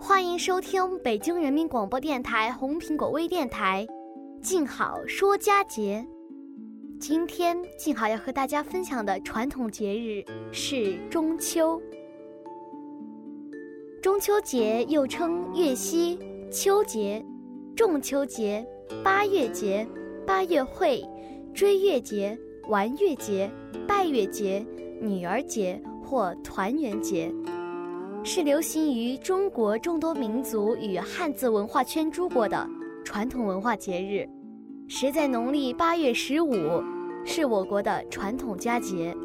欢迎收听北京人民广播电台红苹果微电台《静好说佳节》。今天，静好要和大家分享的传统节日是中秋。中秋节又称月夕、秋节、仲秋节、八月节、八月会、追月节、玩月节、拜月节、女儿节。或团圆节，是流行于中国众多民族与汉字文化圈诸国的传统文化节日，时在农历八月十五，是我国的传统佳节。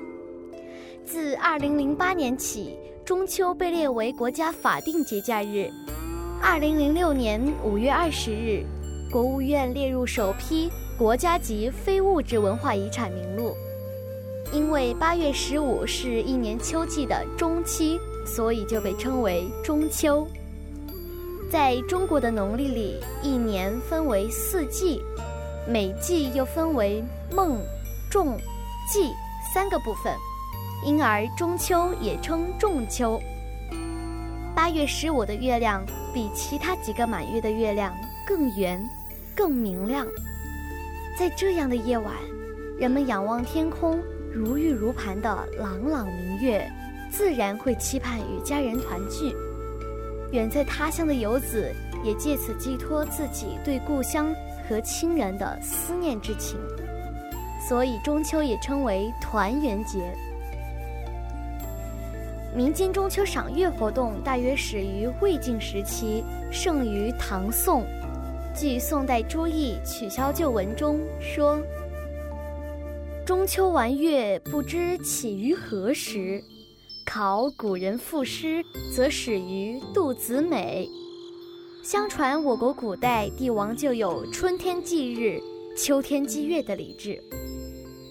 自二零零八年起，中秋被列为国家法定节假日。二零零六年五月二十日，国务院列入首批国家级非物质文化遗产名录。因为八月十五是一年秋季的中期，所以就被称为中秋。在中国的农历里，一年分为四季，每季又分为孟、仲、季三个部分，因而中秋也称仲秋。八月十五的月亮比其他几个满月的月亮更圆、更明亮。在这样的夜晚，人们仰望天空。如玉如盘的朗朗明月，自然会期盼与家人团聚。远在他乡的游子也借此寄托自己对故乡和亲人的思念之情，所以中秋也称为团圆节。民间中秋赏月活动大约始于魏晋时期，盛于唐宋。据宋代朱毅《取消旧闻》中说。中秋玩月，不知起于何时。考古人赋诗，则始于杜子美。相传我国古代帝王就有春天祭日、秋天祭月的礼制。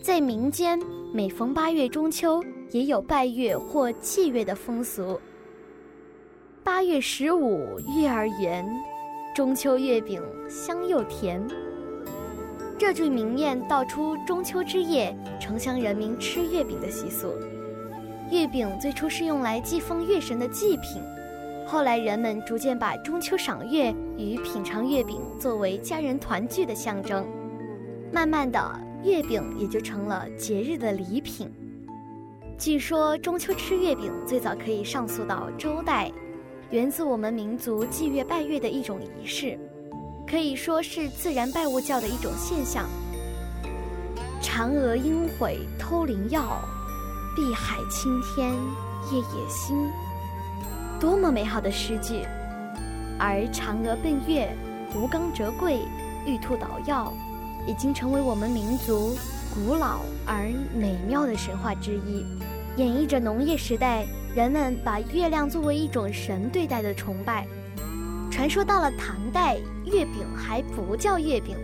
在民间，每逢八月中秋，也有拜月或祭月的风俗。八月十五，月儿圆，中秋月饼香又甜。这句名谚道出中秋之夜城乡人民吃月饼的习俗。月饼最初是用来祭奉月神的祭品，后来人们逐渐把中秋赏月与品尝月饼作为家人团聚的象征。慢慢的，月饼也就成了节日的礼品。据说中秋吃月饼最早可以上溯到周代，源自我们民族祭月拜月的一种仪式。可以说是自然拜物教的一种现象。嫦娥应悔偷灵药，碧海青天夜夜心。多么美好的诗句！而嫦娥奔月、吴刚折桂、玉兔捣药，已经成为我们民族古老而美妙的神话之一，演绎着农业时代人们把月亮作为一种神对待的崇拜。传说到了唐代，月饼还不叫月饼，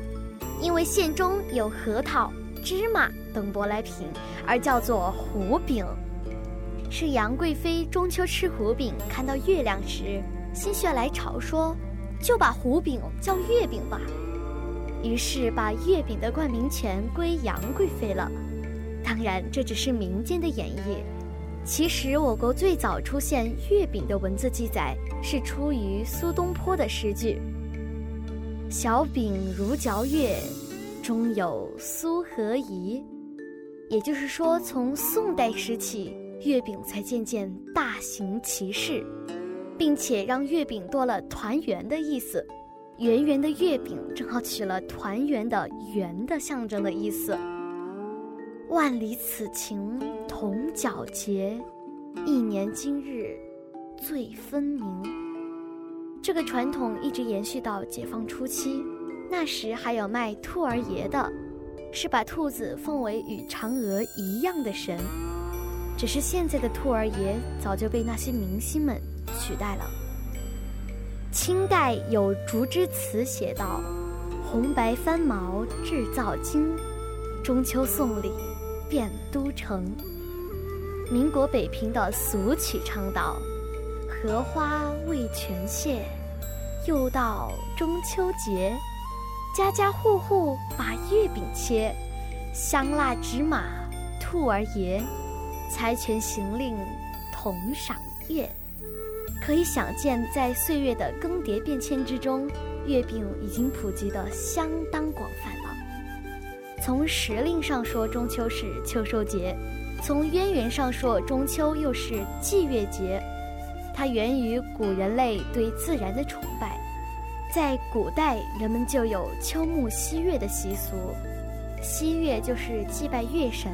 因为馅中有核桃、芝麻等舶来品，而叫做胡饼。是杨贵妃中秋吃胡饼，看到月亮时，心血来潮说：“就把胡饼叫月饼吧。”于是把月饼的冠名权归杨贵妃了。当然，这只是民间的演绎。其实，我国最早出现月饼的文字记载是出于苏东坡的诗句：“小饼如嚼月，中有苏和饴。”也就是说，从宋代时起，月饼才渐渐大行其事。并且让月饼多了团圆的意思。圆圆的月饼正好取了团圆的“圆”的象征的意思。万里此情同皎洁，一年今日最分明。这个传统一直延续到解放初期，那时还有卖兔儿爷的，是把兔子奉为与嫦娥一样的神。只是现在的兔儿爷早就被那些明星们取代了。清代有竹枝词写道：“红白翻毛制造精，中秋送礼遍都城。”民国北平的俗曲唱道：“荷花未全谢，又到中秋节，家家户户把月饼切，香辣芝麻兔儿爷，财权行令同赏月。”可以想见，在岁月的更迭变迁之中，月饼已经普及的相当广泛了。从时令上说，中秋是秋收节；从渊源上说，中秋又是祭月节。它源于古人类对自然的崇拜。在古代，人们就有秋暮夕月的习俗，夕月就是祭拜月神。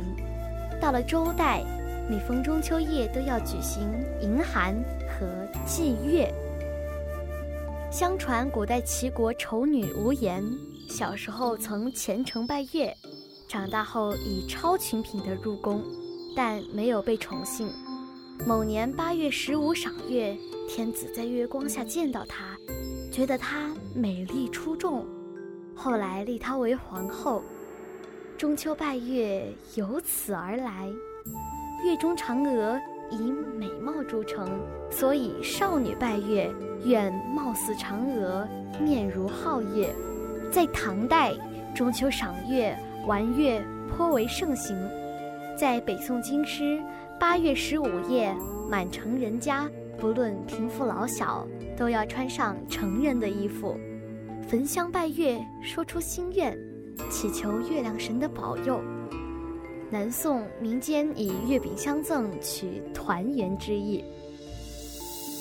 到了周代，每逢中秋夜都要举行迎寒。和祭月。相传古代齐国丑女无颜，小时候曾虔诚拜月，长大后以超群品德入宫，但没有被宠幸。某年八月十五赏月，天子在月光下见到她，觉得她美丽出众，后来立她为皇后。中秋拜月由此而来，月中嫦娥。以美貌著称，所以少女拜月愿貌似嫦娥，面如皓月。在唐代，中秋赏月、玩月颇为盛行。在北宋京师，八月十五夜，满城人家不论贫富老小，都要穿上成人的衣服，焚香拜月，说出心愿，祈求月亮神的保佑。南宋民间以月饼相赠，取团圆之意。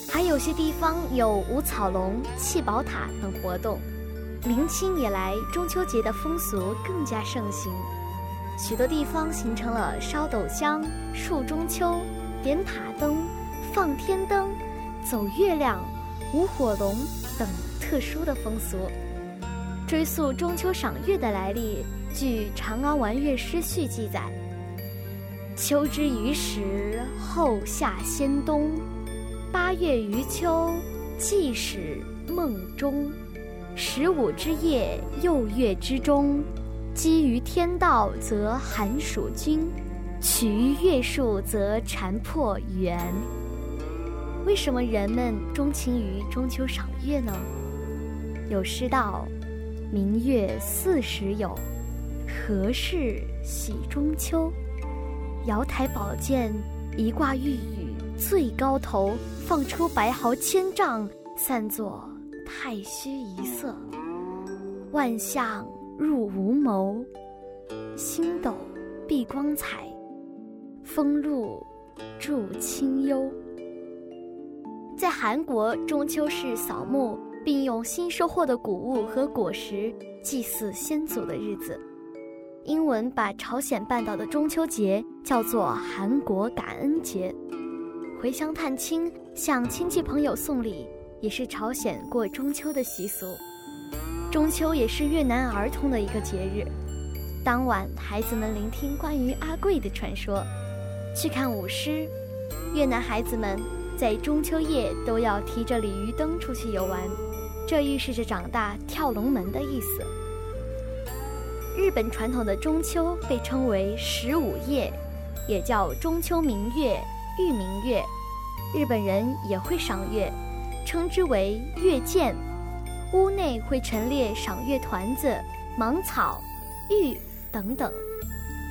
还有些地方有舞草龙、砌宝塔等活动。明清以来，中秋节的风俗更加盛行，许多地方形成了烧斗香、树中秋、点塔灯、放天灯、走月亮、舞火龙等特殊的风俗。追溯中秋赏月的来历，据《长安玩月诗序》记载。秋之余时，后夏先冬，八月余秋，既始梦中。十五之夜，又月之中，积于天道，则寒暑均；取于月数，则禅破圆。为什么人们钟情于中秋赏月呢？有诗道：“明月四时有，何事喜中秋？”瑶台宝剑，一挂玉宇最高头，放出白毫千丈，散作太虚一色。万象入无谋，星斗避光彩，风露助清幽。在韩国，中秋是扫墓并用新收获的谷物和果实祭祀先祖的日子。英文把朝鲜半岛的中秋节叫做韩国感恩节，回乡探亲、向亲戚朋友送礼，也是朝鲜过中秋的习俗。中秋也是越南儿童的一个节日，当晚孩子们聆听关于阿贵的传说，去看舞狮。越南孩子们在中秋夜都要提着鲤鱼灯出去游玩，这预示着长大跳龙门的意思。日本传统的中秋被称为十五夜，也叫中秋明月、玉明月。日本人也会赏月，称之为月见。屋内会陈列赏月团子、芒草、玉等等。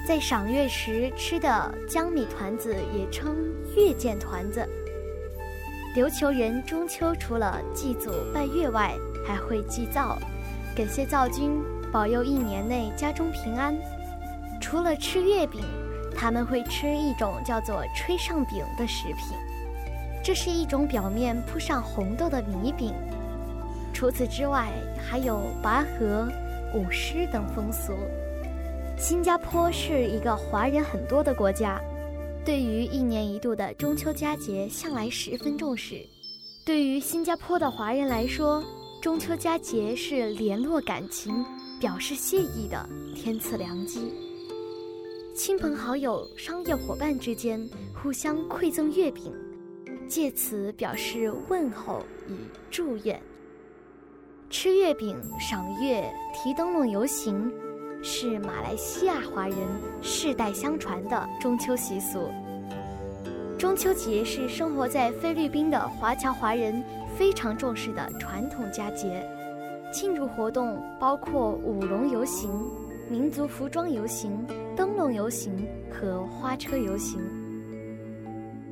在赏月时吃的江米团子也称月见团子。琉球人中秋除了祭祖拜月外，还会祭灶，感谢灶君。保佑一年内家中平安。除了吃月饼，他们会吃一种叫做“吹上饼”的食品。这是一种表面铺上红豆的米饼。除此之外，还有拔河、舞狮等风俗。新加坡是一个华人很多的国家，对于一年一度的中秋佳节向来十分重视。对于新加坡的华人来说，中秋佳节是联络感情、表示谢意的天赐良机。亲朋好友、商业伙伴之间互相馈赠月饼，借此表示问候与祝愿。吃月饼、赏月、提灯笼游行，是马来西亚华人世代相传的中秋习俗。中秋节是生活在菲律宾的华侨华人非常重视的传统佳节，庆祝活动包括舞龙游行、民族服装游行、灯笼游行和花车游行。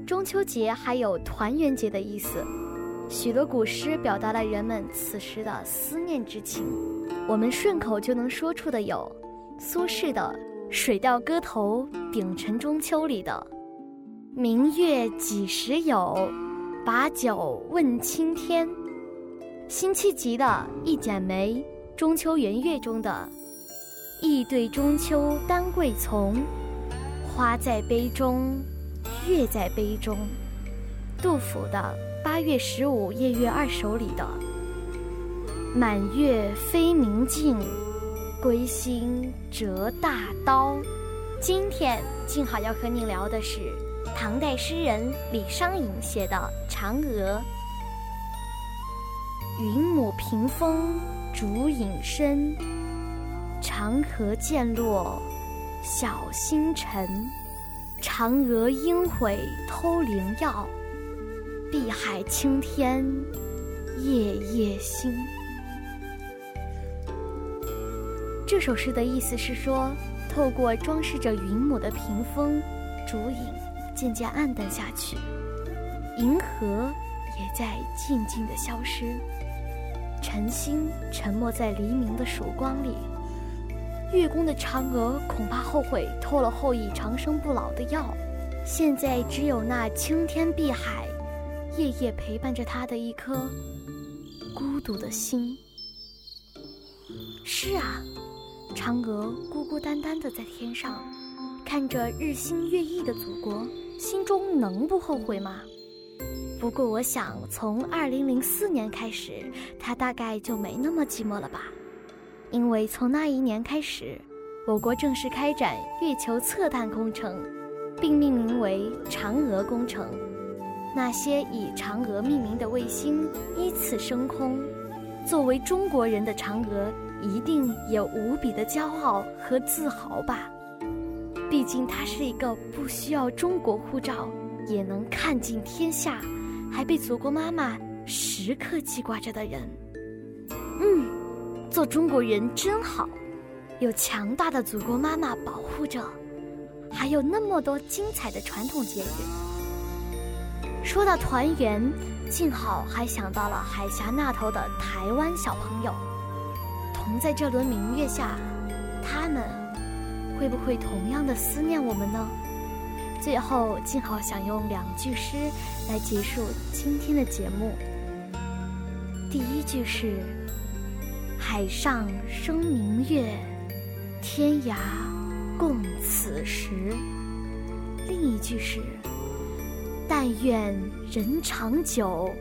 中秋节还有团圆节的意思，许多古诗表达了人们此时的思念之情。我们顺口就能说出的有苏轼的《水调歌头·丙辰中秋》里的。明月几时有？把酒问青天。辛弃疾的《一剪梅·中秋圆月》中的“意对中秋丹桂丛，花在杯中，月在杯中”。杜甫的《八月十五夜月二首》里的“满月飞明镜，归心折大刀”。今天静好要和你聊的是。唐代诗人李商隐写的《嫦娥》：云母屏风烛影深，长河渐落晓星沉。嫦娥应悔偷灵药，碧海青天夜夜心。这首诗的意思是说，透过装饰着云母的屏风，烛影。渐渐暗淡下去，银河也在静静的消失，晨星沉没在黎明的曙光里。月宫的嫦娥恐怕后悔偷了后羿长生不老的药，现在只有那青天碧海，夜夜陪伴着她的一颗孤独的心。是啊，嫦娥孤孤单单的在天上，看着日新月异的祖国。心中能不后悔吗？不过我想，从二零零四年开始，他大概就没那么寂寞了吧？因为从那一年开始，我国正式开展月球测探工程，并命名为“嫦娥工程”。那些以嫦娥命名的卫星依次升空，作为中国人的嫦娥，一定也无比的骄傲和自豪吧。毕竟他是一个不需要中国护照也能看尽天下，还被祖国妈妈时刻记挂着的人。嗯，做中国人真好，有强大的祖国妈妈保护着，还有那么多精彩的传统节日。说到团圆，静好还想到了海峡那头的台湾小朋友，同在这轮明月下，他们。会不会同样的思念我们呢？最后，静好想用两句诗来结束今天的节目。第一句是“海上生明月，天涯共此时”，另一句是“但愿人长久，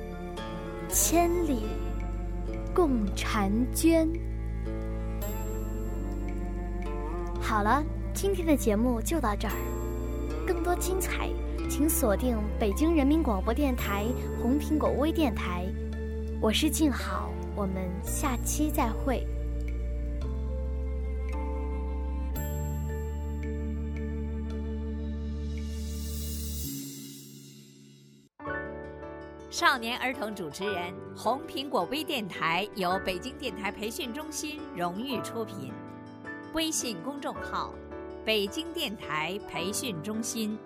千里共婵娟”。好了，今天的节目就到这儿。更多精彩，请锁定北京人民广播电台红苹果微电台。我是静好，我们下期再会。少年儿童主持人，红苹果微电台由北京电台培训中心荣誉出品。微信公众号：北京电台培训中心。